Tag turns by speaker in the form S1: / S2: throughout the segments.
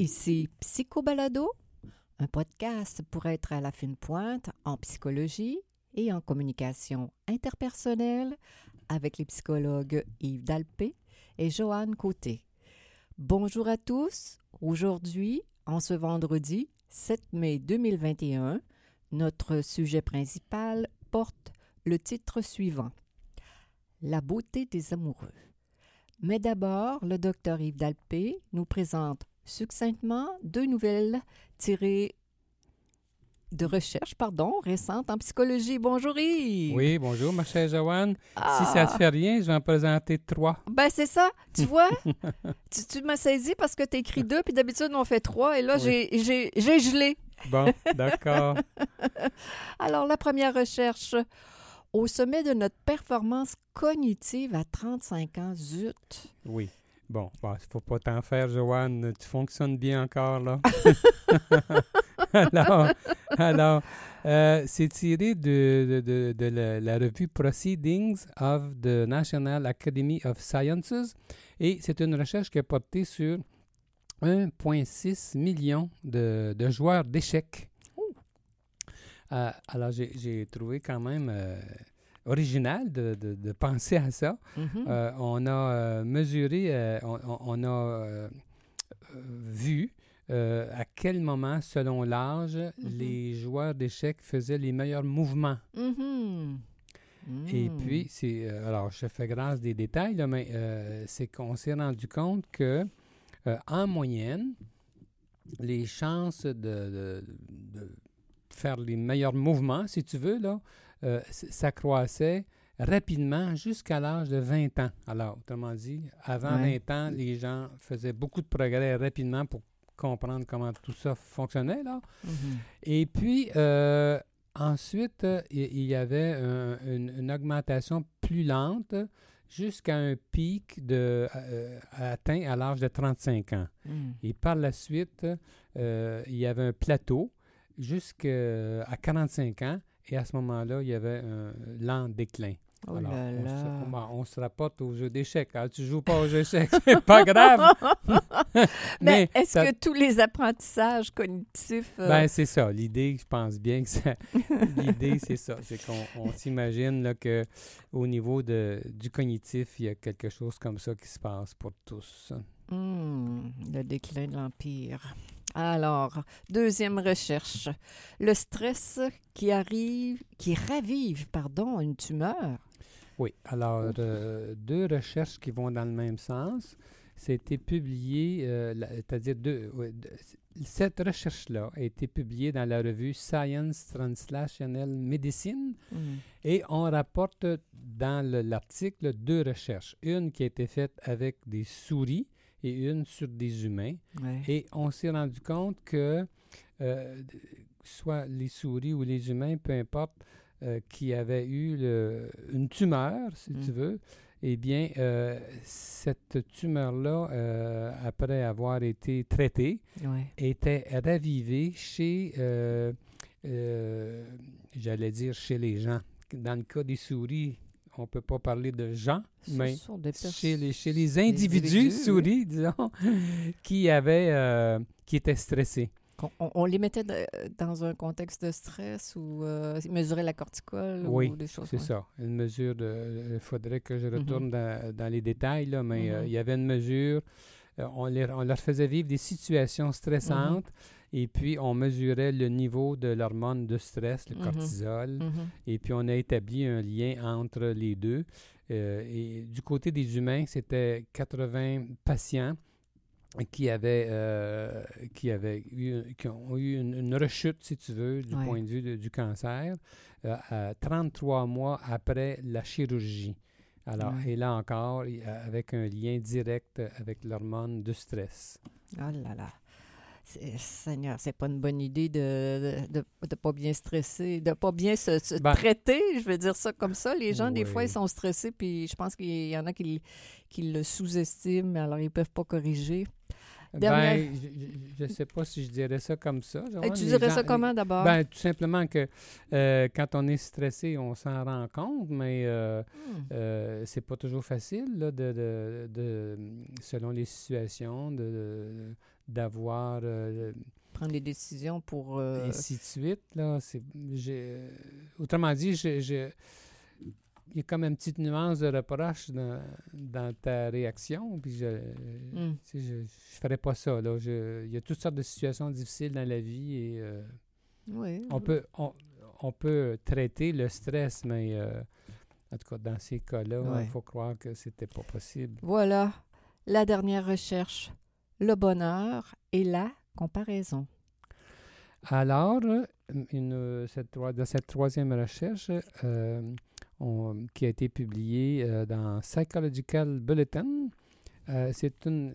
S1: Ici Psychobalado, un podcast pour être à la fine pointe en psychologie et en communication interpersonnelle avec les psychologues Yves Dalpé et Joanne Côté. Bonjour à tous. Aujourd'hui, en ce vendredi 7 mai 2021, notre sujet principal porte le titre suivant La beauté des amoureux. Mais d'abord, le docteur Yves Dalpé nous présente succinctement deux nouvelles tirées de recherche, pardon, récentes en psychologie. Bonjour Yves!
S2: Oui, bonjour ma chère Joanne.
S1: Ah.
S2: Si ça te fait rien, je vais en présenter trois.
S1: Ben c'est ça, tu vois? tu tu m'as saisi parce que tu écrit deux, puis d'habitude on fait trois, et là
S2: Oui.
S1: j'ai gelé.
S2: Bon, d'accord.
S1: Alors, la première recherche. Au sommet de notre performance cognitive à 35 ans, zut!
S2: Oui. Bon, il ne faut pas t'en faire, Joanne. Tu fonctionnes bien encore, là. alors, alors euh, c'est tiré de, de, de- de la, la revue Proceedings of the National Academy of Sciences et c'est une recherche qui a porté sur 1,6 million de, de joueurs d'échecs. Euh, alors, j'ai j'ai trouvé quand même euh, original de, de- de penser à ça.
S1: Mhm.
S2: Euh, on a euh, mesuré, euh, on, a vu à quel moment, selon l'âge,
S1: Mhm.
S2: les joueurs d'échecs faisaient les meilleurs mouvements.
S1: Mhm.
S2: Et
S1: Mm.
S2: puis, c'est, alors je fais grâce des détails, là, mais c'est qu'on s'est rendu compte que, en moyenne, les chances de, de- de faire les meilleurs mouvements, si tu veux, là, euh, ça croissait rapidement jusqu'à l'âge de 20 ans. Alors, autrement dit, avant
S1: Ouais.
S2: 20 ans, les gens faisaient beaucoup de progrès rapidement pour comprendre comment tout ça fonctionnait. Là.
S1: Mhm.
S2: Et puis, euh, ensuite, il il y avait un- une, une augmentation plus lente jusqu'à un pic de, euh, atteint à l'âge de 35 ans.
S1: Mm.
S2: Et par la suite, euh, il y avait un plateau jusqu'à 45 ans. Et à ce moment-là, il y avait un lent déclin.
S1: Oh
S2: Alors,
S1: là
S2: on,
S1: là.
S2: Se, bon, on se rapporte au jeu d'échecs. Alors, tu joues pas au jeu d'échecs, c'est pas grave.
S1: Mais, est-ce
S2: ça-
S1: que tous les apprentissages cognitifs... euh,
S2: Ben, c'est ça. L'idée, je pense bien que ça. L'idée, c'est ça. C'est qu'on on s'imagine là, que au niveau de, du cognitif, il y a quelque chose comme ça qui se passe pour tous.
S1: hmm, le déclin de l'Empire. Alors, deuxième recherche. Le stress qui arrive, qui ravive, pardon, une tumeur.
S2: Oui. Alors, euh, deux recherches qui vont dans le même sens. C'était publié, euh, c'est-à-dire deux. ouais, cette recherche-là a été publiée dans la revue Science Translational Medicine.
S1: Hmm.
S2: Et on rapporte dans le- l'article deux recherches. Une qui a été faite avec des souris et une sur des humains.
S1: Ouais.
S2: Et on s'est rendu compte que, euh, soit les souris ou les humains, peu importe, euh, qui avaient eu le- une tumeur, si
S1: Mm.
S2: tu veux, eh bien, euh, cette tumeur-là, euh, après avoir été traitée,
S1: Ouais.
S2: était ravivée chez, j'allais dire chez les gens. Dans le cas des souris, on ne peut pas parler de gens,
S1: Ce
S2: mais chez les, chez les individus,
S1: individus,
S2: souris, disons, qui avaient, euh, qui étaient stressés.
S1: On, on les mettait de- dans un contexte de stress ou euh, mesurer la corticole
S2: Oui,
S1: ou des choses
S2: C'est
S1: ouais.
S2: ça. Une mesure de. Il faudrait que je retourne
S1: Mhm.
S2: dans, dans les détails, là, mais euh,
S1: Mhm.
S2: il y avait une mesure. euh, on, les- on leur faisait vivre des situations stressantes
S1: Mhm.
S2: Et puis on mesurait le niveau de l'hormone de stress, le
S1: Mhm.
S2: cortisol.
S1: Mhm.
S2: Et puis, on a établi un lien entre les deux. Euh, et du côté des humains, c'était 80 patients qui avaient, euh, qui avaient eu, qui ont eu une, une rechute, si tu veux, du
S1: Ouais.
S2: point de vue de- du cancer, euh, à 33 mois après la chirurgie. Alors,
S1: Ouais.
S2: et là encore, avec un lien direct avec l'hormone de stress.
S1: Oh là là. C'est- Seigneur, c'est pas une bonne idée de de, de, de pas bien stresser, de pas bien se, se
S2: Ben-
S1: traiter, je vais dire ça comme ça. Les gens, des fois, ils sont stressés, puis je pense qu'il y en a qui, qui le sous-estiment, alors ils peuvent pas corriger. Dernière-
S2: Ben, je ne sais pas si je dirais ça comme ça.
S1: Et
S2: Joanne.
S1: tu
S2: Les
S1: dirais
S2: gens-
S1: ça comment d'abord?
S2: Ben, tout simplement que euh, quand on est stressé, on s'en rend compte, mais euh, euh, c'est pas toujours facile, là, de, de- de- selon les situations, de- de- d'avoir euh,
S1: Prendre des décisions pour... euh,
S2: ainsi de suite. Là, j'ai- autrement dit, il y a comme une petite nuance de reproche dans, dans ta réaction. Puis je, tu sais, je, je ferais pas ça. Là. Je- il y a toutes sortes de situations difficiles dans la vie et euh,
S1: Oui.
S2: on peut on, on peut traiter le stress, mais euh, en tout cas, dans ces cas-là, il faut croire que c'était pas possible.
S1: Voilà la dernière recherche. Le bonheur et la comparaison.
S2: Alors, une, cette, troi- dans cette troisième recherche euh, qui a été publiée euh, dans Psychological Bulletin, euh, c'est une,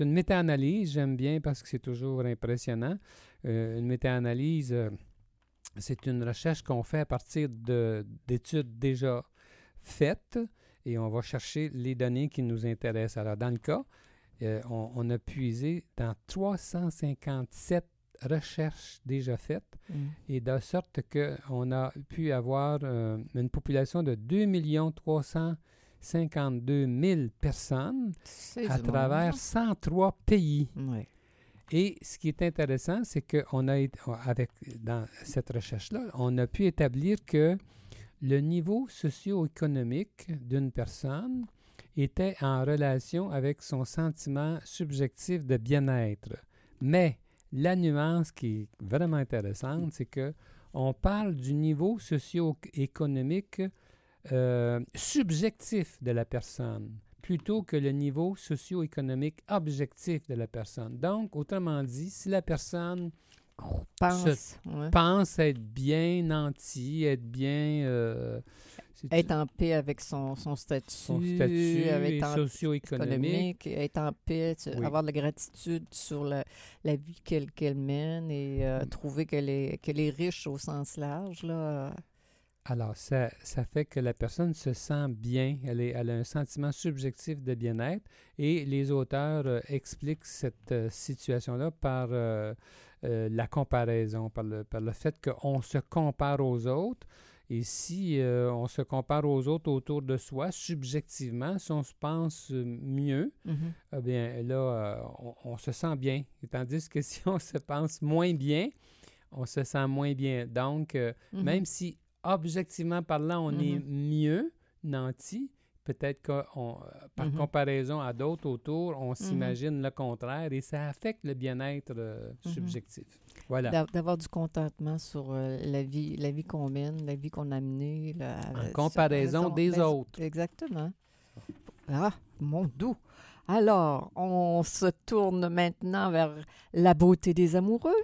S2: une méta-analyse, j'aime bien parce que c'est toujours impressionnant. Euh, une méta-analyse, euh, c'est une recherche qu'on fait à partir de- d'études déjà faites et on va chercher les données qui nous intéressent. Alors, dans le cas, euh, on, on a puisé dans 357 recherches déjà faites
S1: Hmm.
S2: et de sorte qu'on a pu avoir euh, une population de 2 352 000 personnes à
S1: monde.
S2: travers 103 pays.
S1: Oui.
S2: Et ce qui est intéressant, c'est qu'on a, avec, dans cette recherche-là, on a pu établir que le niveau socio-économique d'une personne était en relation avec son sentiment subjectif de bien-être. Mais la nuance qui est vraiment intéressante, c'est que on parle du niveau socio-économique euh, subjectif de la personne plutôt que le niveau socio-économique objectif de la personne. Donc, autrement dit, si la personne
S1: Pense. ouais.
S2: pense être bien nantie, être bien... euh,
S1: Être en paix avec son, son statut,
S2: son statut
S1: en-
S2: socio-économique.
S1: économique, être en paix,
S2: Oui.
S1: avoir de la gratitude sur la, la vie qu'elle mène et euh,
S2: Mm.
S1: trouver qu'elle est, qu'elle est riche au sens large. Là.
S2: Alors, ça, ça fait que la personne se sent bien, elle, est- elle a un sentiment subjectif de bien-être et les auteurs euh, expliquent cette euh, situation-là par euh, la comparaison, par le, par le fait qu'on se compare aux autres. Et si on se compare aux autres autour de soi, subjectivement, si on se pense mieux,
S1: Mhm.
S2: eh bien là, on, on se sent bien. Tandis que si on se pense moins bien, on se sent moins bien. Donc,
S1: Mhm.
S2: même si objectivement parlant, on est
S1: Mhm.
S2: mieux nanti, peut-être que euh, par
S1: Mhm.
S2: comparaison à d'autres autour, on s'imagine le contraire et ça affecte le bien-être euh, subjectif. Voilà.
S1: D'a- D'avoir du contentement sur euh, la vie, la vie qu'on mène, la vie qu'on a menée. là,
S2: En comparaison
S1: raison-
S2: des
S1: ben,
S2: autres.
S1: Exactement. Ah, mon doux. Alors, on se tourne maintenant vers la beauté des amoureux.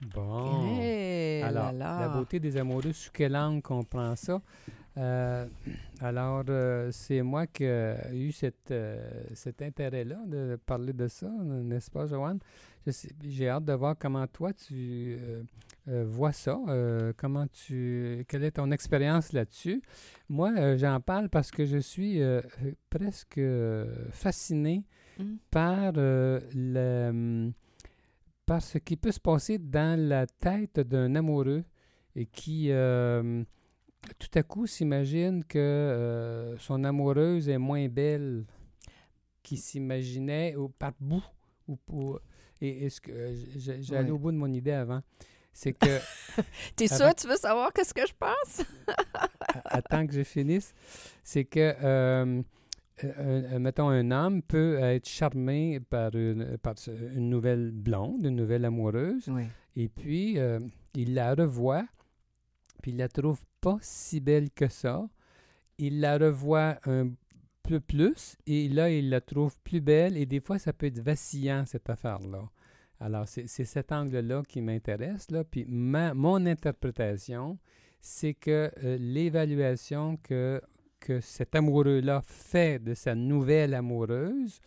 S2: Bon.
S1: Eh
S2: Alors,
S1: là là.
S2: la beauté des amoureux, sous quelle langue qu'on prend ça? Euh, alors, euh, c'est moi qui ai eu cette, euh, cet intérêt-là de parler de ça, n'est-ce pas, Joanne? J'ai hâte de voir comment toi, tu vois ça, comment tu... Quelle est ton expérience là-dessus? Moi, j'en parle parce que je suis presque fasciné
S1: Mm.
S2: par, le, hum, par ce qui peut se passer dans la tête d'un amoureux et qui euh, tout à coup s'imagine que euh, son amoureuse est moins belle qu'il s'imaginait ou par bout. Ou pour, et est-ce que euh, j'allais au bout de mon idée avant? C'est que
S1: T'es sûr, tu veux savoir qu'est-ce que je pense?
S2: attends que je finisse, c'est que, euh, euh, mettons, un homme peut être charmé par une, par une nouvelle blonde, une nouvelle amoureuse,
S1: Oui.
S2: et puis euh, il la revoit, puis il la trouve pas si belle que ça. Il la revoit un peu plus, et là, il la trouve plus belle, et des fois, ça peut être vacillant, cette affaire-là. Alors, c'est c'est cet angle-là qui m'intéresse, là. Puis ma, mon interprétation, c'est que euh, l'évaluation que, que cet amoureux-là fait de sa nouvelle amoureuse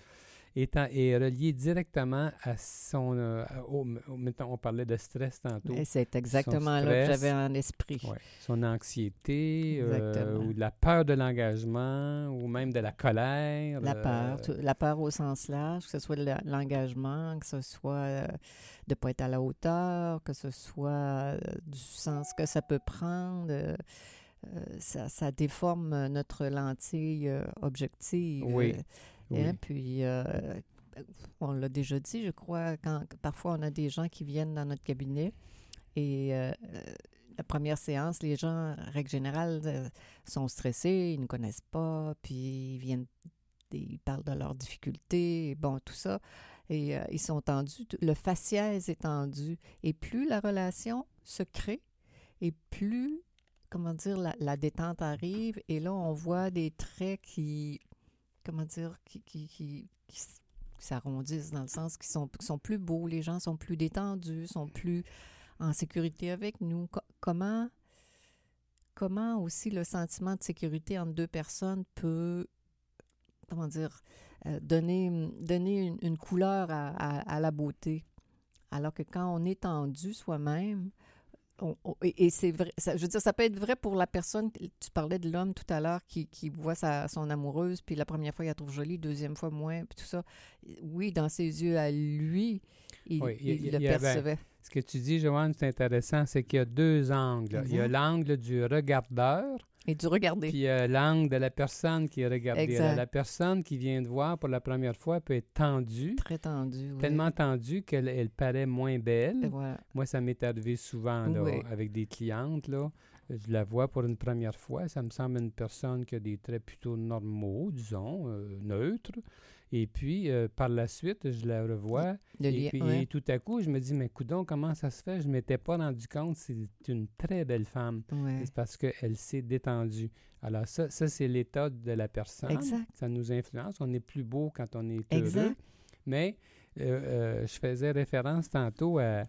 S2: est, en- est relié directement à son... euh, au, mettons, on parlait de stress tantôt.
S1: C'est exactement là que
S2: stress.
S1: j'avais en esprit.
S2: Ouais. Son anxiété, euh, ou de la peur de l'engagement, ou même de la colère.
S1: La
S2: euh,
S1: peur, la peur au sens large, que ce soit le- l'engagement, que ce soit euh, de ne pas être à la hauteur, que ce soit du sens que ça peut prendre. Euh, euh, ça, ça déforme notre lentille euh, objective.
S2: Oui,
S1: euh,
S2: oui.
S1: hein, puis, euh, on l'a déjà dit, je crois, quand parfois on a des gens qui viennent dans notre cabinet et euh, euh, la première séance, les gens, en règle générale, euh, sont stressés, ils ne connaissent pas, puis ils viennent, ils parlent de leurs difficultés, bon, tout ça. Et euh, ils sont tendus, le faciès est tendu. Et plus la relation se crée, et plus, comment dire, la, détente arrive, et là, on voit des traits qui, comment dire, qui, qui, qui, s'arrondissent dans le sens qu'ils sont, qui sont plus beaux, les gens sont plus détendus, sont plus en sécurité avec nous. Co- comment, comment aussi le sentiment de sécurité entre deux personnes peut, comment dire, euh, donner, une, couleur à la beauté? Alors que quand on est tendu soi-même, on- on- et, et c'est vrai, ça- je veux dire, ça peut être vrai pour la personne, tu parlais de l'homme tout à l'heure qui, qui voit sa, son amoureuse, puis la première fois, il la trouve jolie, deuxième fois moins, puis tout ça. Oui, dans ses yeux à lui, il,
S2: Oui, il y a-
S1: il
S2: il
S1: le percevait.
S2: Ce que tu dis, Joanne, c'est intéressant, c'est qu'il y a deux angles. Il y a l'angle du regardeur,
S1: Et du regarder.
S2: puis il y a l'angle de la personne qui est regardée. Alors, La personne qui vient de voir pour la première fois peut être tendue,
S1: Très tendu. oui.
S2: tellement tendue qu'elle elle paraît moins belle.
S1: Voilà.
S2: Moi, ça m'est arrivé souvent là,
S1: Oui.
S2: avec des clientes. Là. Je la vois pour une première fois. Ça me semble une personne qui a des traits plutôt normaux, disons, euh, neutres. Et puis, euh, par la suite, je la revois.
S1: Le
S2: et
S1: lien,
S2: puis,
S1: ouais.
S2: tout à coup, je me dis, mais coudon, comment ça se fait? Je ne m'étais pas rendu compte. C'est une très belle femme.
S1: Ouais.
S2: C'est parce qu'elle s'est détendue. Alors, ça, ça c'est l'état de la personne.
S1: Exact.
S2: Ça nous influence. On est plus beau quand on est heureux.
S1: Exact.
S2: Mais euh, euh, je faisais référence tantôt à,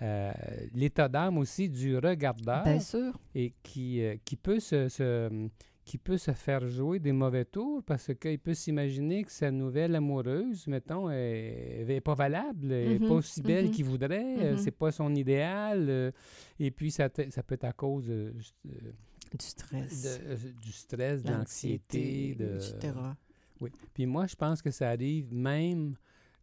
S2: à l'état d'âme aussi du regardeur
S1: Bien sûr.
S2: et qui, qui, peut se, se- qui peut se faire jouer des mauvais tours parce qu'il peut s'imaginer que sa nouvelle amoureuse, mettons, n'est pas valable, n'est
S1: Mhm,
S2: pas aussi belle
S1: mhm,
S2: qu'il voudrait, euh,
S1: mhm.
S2: c'est pas son idéal. euh, et puis, ça, ça peut être à cause euh, euh,
S1: Du stress.
S2: de- euh, du stress, de l'anxiété.
S1: etc.
S2: oui. Puis moi, je pense que ça arrive même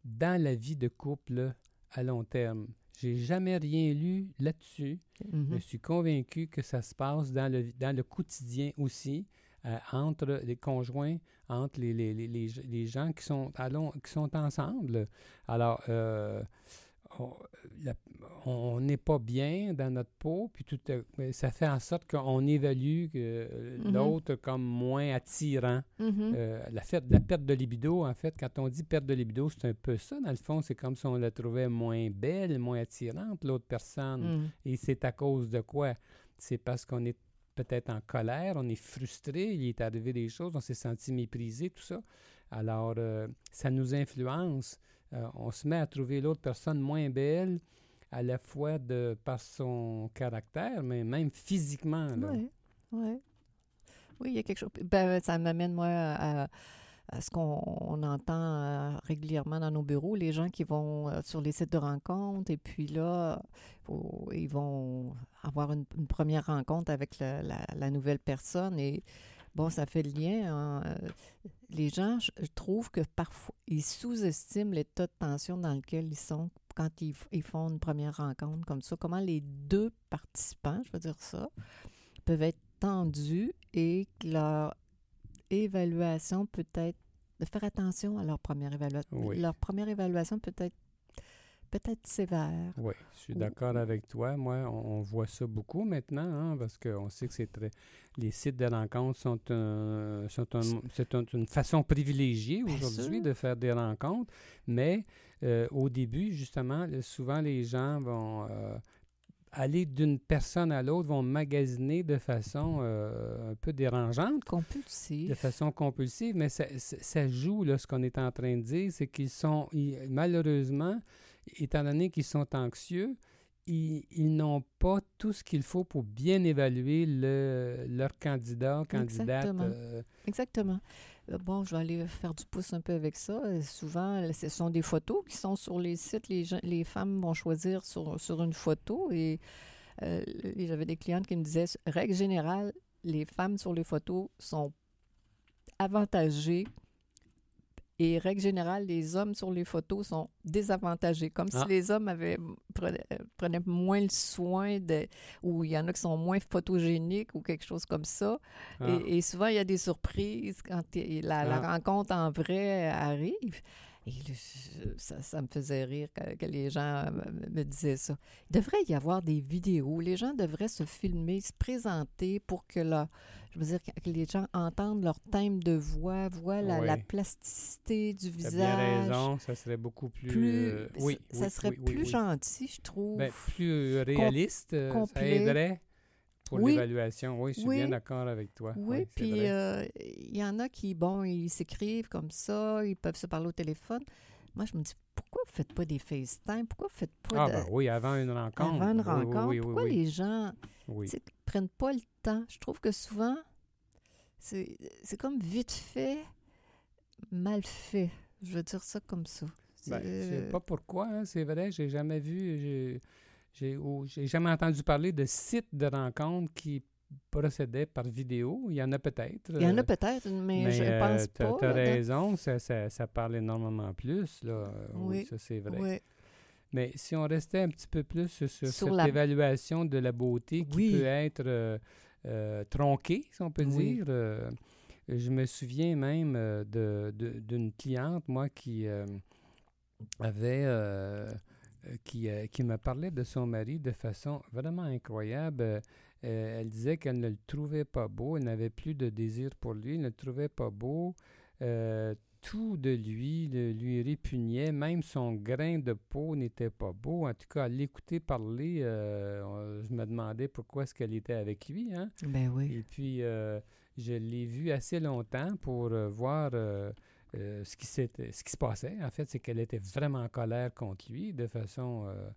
S2: dans la vie de couple à long terme. J'ai jamais rien lu là-dessus.
S1: Mhm.
S2: Je suis convaincu que ça se passe dans le, dans le quotidien aussi, euh, entre les conjoints, entre les, les, les, les, les gens qui sont, à long- qui sont ensemble. Alors, euh, on n'est pas bien dans notre peau, puis tout, mais ça fait en sorte qu'on évalue euh,
S1: Mhm.
S2: l'autre comme moins attirant.
S1: Mhm.
S2: Euh, la, fête, la perte de libido, en fait, quand on dit perte de libido, c'est un peu ça. Dans le fond, c'est comme si on la trouvait moins belle, moins attirante, l'autre personne.
S1: Mhm.
S2: Et c'est à cause de quoi? C'est parce qu'on est peut-être en colère, on est frustré, il est arrivé des choses, on s'est senti méprisé, tout ça. Alors, euh, ça nous influence. Euh, on se met à trouver l'autre personne moins belle, à la fois de par son caractère, mais même physiquement.
S1: Oui, oui. Il y a quelque chose. Ben, ça m'amène, moi, à, ce qu'on on entend euh, régulièrement dans nos bureaux, les gens qui vont euh, sur les sites de rencontres et puis là, ils vont avoir une, première rencontre avec la, nouvelle personne et bon, ça fait le lien. hein, Les gens, je trouve que parfois, ils sous-estiment l'état de tension dans lequel ils sont quand ils, font une première rencontre comme ça. Comment les deux participants, je veux dire ça, peuvent être tendus et que leur évaluation peut être de faire attention à leur première évaluation.
S2: Oui.
S1: Leur première évaluation peut être peut-être sévère.
S2: Oui, je suis
S1: Ou-
S2: d'accord avec toi. Moi, on, on voit ça beaucoup maintenant, hein, parce qu'on sait que c'est très. Les sites de rencontres sont, un- sont un- c'est un- une façon privilégiée aujourd'hui de faire des rencontres, mais euh, au début, justement, souvent les gens vont euh, aller d'une personne à l'autre, vont magasiner de façon euh, un peu dérangeante
S1: Compulsif.
S2: de façon compulsive, mais ça, ça- ça joue, là, ce qu'on est en train de dire, c'est qu'ils sont, ils- malheureusement, étant donné qu'ils sont anxieux, ils, ils n'ont pas tout ce qu'il faut pour bien évaluer le, leur candidat, candidate.
S1: Exactement.
S2: euh,
S1: Exactement. euh, bon, je vais aller faire du pouce un peu avec ça. Euh, souvent, ce sont des photos qui sont sur les sites. Les, gens, les femmes vont choisir sur, sur une photo et, euh, et j'avais des clientes qui me disaient, règle générale, les femmes sur les photos sont avantagées et règle générale, les hommes sur les photos sont désavantagés, comme
S2: Ah.
S1: si les hommes avaient prenaient, euh, prenaient moins le soin de, ou il y en a qui sont moins photogéniques ou quelque chose comme ça.
S2: Ah.
S1: Et, et souvent, il y a des surprises quand la
S2: Ah.
S1: rencontre en vrai arrive. Et ça, ça me faisait rire que, que les gens me, me disaient ça. Il devrait y avoir des vidéos. Les gens devraient se filmer, se présenter pour que, la, je veux dire, que les gens entendent leur thème de voix, voient la, plasticité du
S2: Tu as
S1: visage.
S2: bien raison, ça serait beaucoup plus...
S1: Plus,
S2: euh,
S1: ça-
S2: oui,
S1: ça serait plus gentil, je trouve.
S2: Ben, plus réaliste, euh, ça
S1: complet.
S2: aiderait pour
S1: Oui.
S2: l'évaluation. Oui, je suis
S1: Oui.
S2: bien d'accord avec toi.
S1: Oui, puis euh, il y en a qui, bon, ils s'écrivent comme ça, ils peuvent se parler au téléphone. Moi, je me dis, pourquoi vous ne faites pas des FaceTime? Pourquoi vous ne faites pas
S2: Ah,
S1: de-
S2: ben oui, avant une rencontre.
S1: avant une rencontre?
S2: Oui, oui,
S1: pourquoi les gens sais, prennent pas le temps? Je trouve que souvent, c'est comme vite fait, mal fait. Je veux dire ça comme ça.
S2: Ben, je sais pas pourquoi, hein, c'est vrai, j'ai jamais vu, j'ai- jamais entendu parler de sites de rencontres qui procédaient par vidéo. Il y en a peut-être.
S1: Il y en
S2: euh,
S1: a peut-être, mais, je
S2: euh,
S1: pense pas.
S2: T'as
S1: là-dedans.
S2: raison, ça, ça, ça parle énormément plus. Là. Euh, Oui,
S1: Oui,
S2: ça c'est vrai.
S1: Oui.
S2: Mais si on restait un petit peu plus sur, sur cette
S1: la-
S2: évaluation de la beauté qui
S1: Oui.
S2: peut être euh, euh, tronquée, si on peut
S1: Oui.
S2: dire. euh, je me souviens même euh, de- de- d'une cliente, moi, qui euh, avait... euh, qui, euh, qui me parlait de son mari de façon vraiment incroyable. Euh, elle disait qu'elle ne le trouvait pas beau, elle n'avait plus de désir pour lui, elle ne le trouvait pas beau. Euh, tout de lui le- lui répugnait, même son grain de peau n'était pas beau. En tout cas, à l'écouter parler, euh, je me demandais pourquoi est-ce qu'elle était avec lui. Hein?
S1: Ben oui.
S2: Et puis, je l'ai vu assez longtemps pour voir euh, ce, qui ce qui se passait. En fait, c'est qu'elle était vraiment en colère contre lui de façon euh,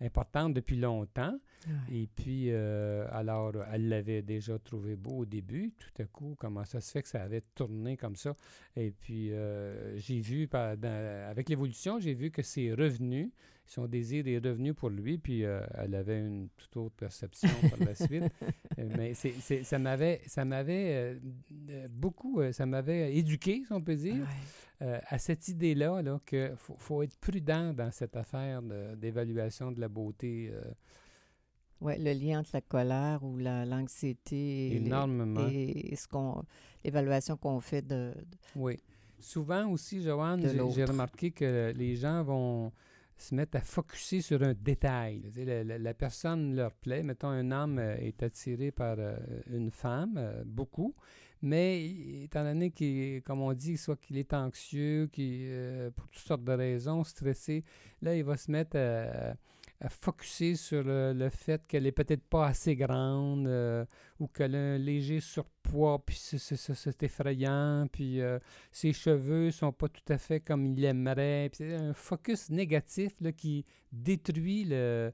S2: importante depuis longtemps.
S1: Ouais.
S2: Et puis, euh, alors, elle l'avait déjà trouvé beau au début. Tout à coup, comment ça se fait que ça avait tourné comme ça? Et puis, j'ai vu, par- dans- avec l'évolution, j'ai vu que c'est revenu. Son désir est revenu pour lui. Puis, euh, elle avait une toute autre perception par la suite. Euh, Mais c'est, c'est- ça m'avait, ça m'avait euh, beaucoup, ça m'avait éduqué, si on peut dire,
S1: Ouais.
S2: euh, à cette idée-là, là, qu'il faut, faut être prudent dans cette affaire de- d'évaluation de la beauté.
S1: Ouais, le lien entre la colère ou la- l'anxiété et,
S2: énormément.
S1: et ce qu'on l'évaluation qu'on fait de, de-
S2: Oui. Souvent aussi, Joanne, j'ai- remarqué que les gens vont se mettre à focuser sur un détail. La, personne leur plaît. Mettons, un homme euh, est attiré par euh, une femme, euh, beaucoup, mais étant donné qu'il, comme on dit, soit qu'il est anxieux, qu'il, pour toutes sortes de raisons, stressé, là, il va se mettre à, à focuser sur le, fait qu'elle est peut-être pas assez grande ou qu'elle a un léger surpoids, puis c'est, effrayant, puis euh, ses cheveux sont pas tout à fait comme il aimerait. C'est un focus négatif là, qui détruit le. euh,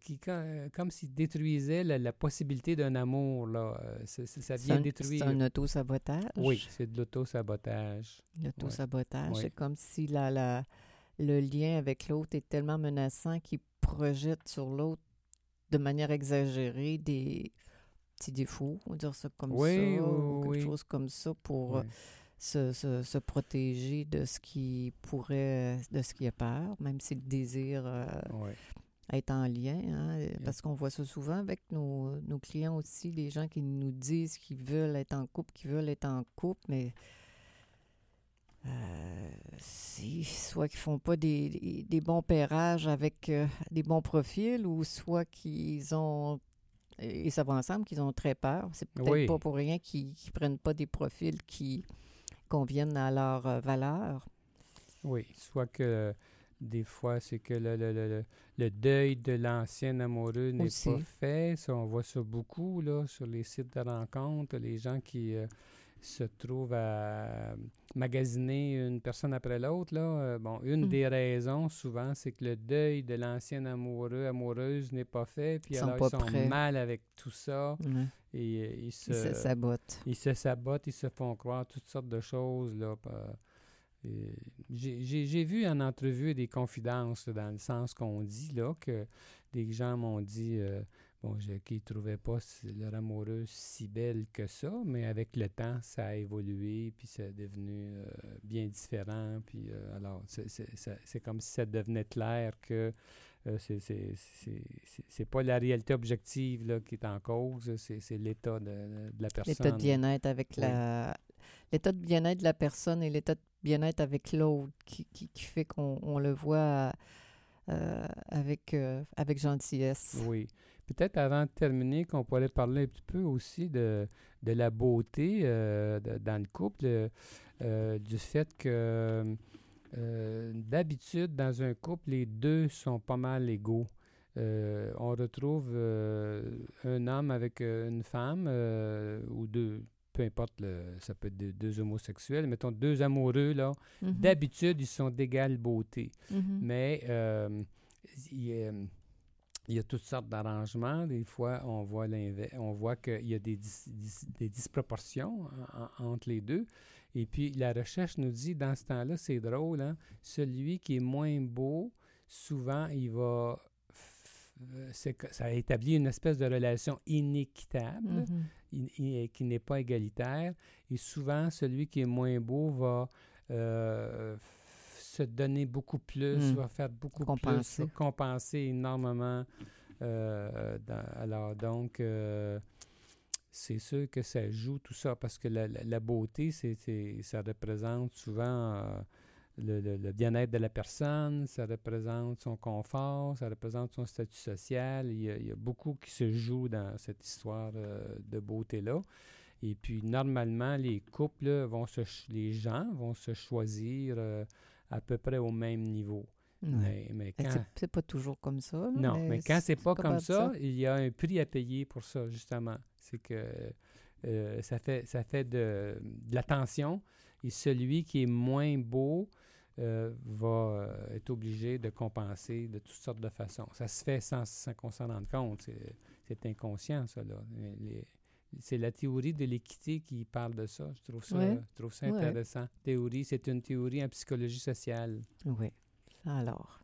S2: Qui, euh, comme s'il détruisait la, la possibilité d'un amour. Là. Ça vient détruire.
S1: c'est un auto-sabotage?
S2: Oui, c'est de l'auto-sabotage.
S1: L'auto-sabotage,
S2: Ouais.
S1: c'est comme si la, la, le lien avec l'autre est tellement menaçant qu'il projette sur l'autre de manière exagérée des petits défauts, on va dire ça comme
S2: Oui,
S1: ça,
S2: oui,
S1: ou quelque
S2: oui.
S1: chose comme ça pour euh, se, se, se protéger de ce qui pourrait, de ce qui a peur, même si le désir euh, est en lien, hein, euh, parce qu'on voit ça souvent avec nos, nos clients aussi, les gens qui nous disent qu'ils veulent être en couple, qui veulent être en couple, mais euh, soit qu'ils font pas des, des- des bons pairages avec euh, des bons profils, ou soit qu'ils ont et ça va ensemble, qu'ils ont très peur. C'est peut-être
S2: Oui.
S1: pas pour rien qu'ils ne prennent pas des profils qui conviennent à leurs euh, valeurs.
S2: Oui, soit que des fois, c'est que le, le- le- le- deuil de l'ancien amoureux n'est pas fait. Ça, on voit ça beaucoup là, sur les sites de rencontres. Les gens qui euh, se trouvent à magasiner une personne après l'autre. Là. Euh, bon, une
S1: Mm.
S2: des raisons, souvent, c'est que le deuil de l'ancien amoureux, amoureuse n'est pas fait. Puis
S1: Ils sont
S2: alors,
S1: pas
S2: ils sont
S1: prêts.
S2: mal avec tout ça. Et euh, ils se,
S1: Ils se sabotent.
S2: ils se sabotent, ils se font croire toutes sortes de choses. Là, J'ai vu en entrevue des confidences, là, dans le sens qu'on dit là, que des gens m'ont dit euh, bon, je- ne trouvaient pas leur amoureuse si belle que ça, mais avec le temps, ça a évolué, puis c'est devenu euh, bien différent. Puis euh, alors, c'est- ça- comme si ça devenait clair que euh, c'est- pas la réalité objective là, qui est en cause, c'est l'état de, de la personne.
S1: L'état de bien-être avec
S2: Oui.
S1: la. L'état de bien-être de la personne et l'état de bien-être avec l'autre qui, qui, qui fait qu'on on le voit euh, avec, avec gentillesse.
S2: Oui. Peut-être avant de terminer, qu'on pourrait parler un petit peu aussi de, de la beauté euh, de- dans le couple, euh, du fait que euh, d'habitude, dans un couple, les deux sont pas mal égaux. On retrouve un homme avec une femme ou deux, peu importe, le- ça peut être deux, deux homosexuels, mettons deux amoureux, là.
S1: Mhm.
S2: D'habitude, ils sont d'égale beauté.
S1: Mhm.
S2: Mais il, il y a toutes sortes d'arrangements. Des fois, on voit. On voit qu'il y a des, dis- dis- des disproportions en- en- entre les deux. Et puis, la recherche nous dit, dans ce temps-là, c'est drôle, hein, celui qui est moins beau, souvent, il va... ça établit une espèce de relation inéquitable in- in- qui n'est pas égalitaire. Et souvent, celui qui est moins beau va euh, se donner beaucoup plus,
S1: Mm.
S2: va faire beaucoup
S1: Compenser.
S2: plus, va compenser énormément. Euh, dans- alors, donc, euh, c'est sûr que ça joue tout ça parce que la, la- la beauté, c'est, ça représente souvent euh, le, le- le bien-être de la personne, ça représente son confort, ça représente son statut social. Il y a, il y a beaucoup qui se joue dans cette histoire de beauté-là. Et puis, normalement, les couples vont se, les gens vont se choisir à peu près au même niveau.
S1: Ouais.
S2: Mais, quand,
S1: c'est- pas toujours comme ça. là,
S2: non, mais, quand c'est pas comme ça, il y a un prix à payer pour ça, justement. C'est que euh, ça fait, ça fait de, de l'attention et celui qui est moins beau euh, va euh, être obligé de compenser de toutes sortes de façons. Ça se fait sans, sans qu'on s'en rende compte. C'est, inconscient, ça. Là. Les- c'est la théorie de l'équité qui parle de ça. Je trouve ça,
S1: Ouais.
S2: je trouve ça
S1: Ouais.
S2: intéressant. Théorie, c'est une théorie en psychologie sociale.
S1: Oui. Alors,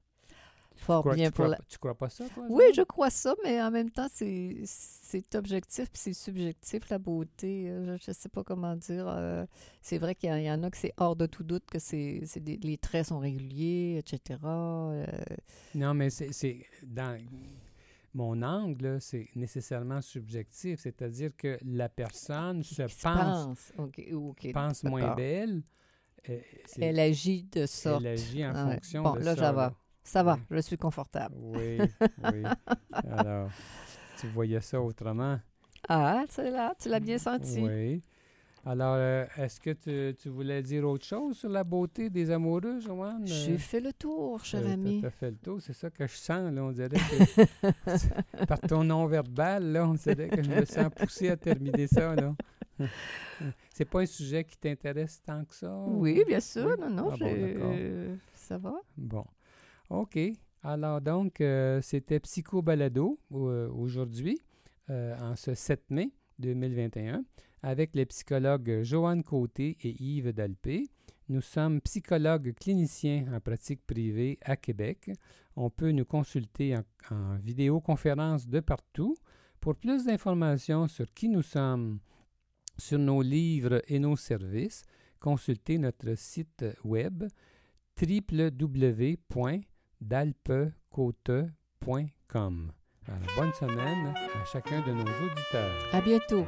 S1: fort
S2: Crois-
S1: bien
S2: tu,
S1: pour
S2: crois,
S1: la...
S2: pas- tu crois pas ça, toi?
S1: Oui, je crois ça, mais en même temps, c'est objectif puis c'est subjectif, la beauté. Je ne sais pas comment dire. euh, c'est vrai qu'il y, en- il y en a que c'est hors de tout doute que c'est les traits sont réguliers, etc. euh,
S2: Non, mais c'est c'est- dans mon angle, c'est nécessairement subjectif, c'est-à-dire que la personne se pense,
S1: pense.
S2: Moins belle. euh,
S1: Elle agit de sorte.
S2: elle agit en
S1: Ah
S2: fonction
S1: Bon,
S2: de
S1: là,
S2: ça.
S1: va. Ça va, je suis confortable.
S2: Oui, oui. Alors, tu voyais ça autrement?
S1: Ah, c'est là, tu l'as bien senti.
S2: Oui. Alors, euh, est-ce que tu, tu voulais dire autre chose sur la beauté des amoureux, Joanne?
S1: J'ai fait le tour, cher ami.
S2: Tu as fait le tour, c'est ça que je sens, là, on dirait que par ton non-verbal, là, on dirait que je me sens poussé à terminer ça, là. c'est pas un sujet qui t'intéresse tant que ça?
S1: Oui, bien sûr.
S2: Oui?
S1: Non, non,
S2: Ah bon,
S1: euh, ça va.
S2: Bon. OK. Alors, donc, euh, c'était Psycho Balado euh, aujourd'hui, euh, en ce 7 mai 2021, avec les psychologues Joanne Côté et Yves Dalpé. Nous sommes psychologues cliniciens en pratique privée à Québec. On peut nous consulter en, en vidéoconférence de partout. Pour plus d'informations sur qui nous sommes, sur nos livres et nos services, consultez notre site web www.dalpecote.com. Alors, bonne semaine à chacun de nos auditeurs.
S1: À bientôt.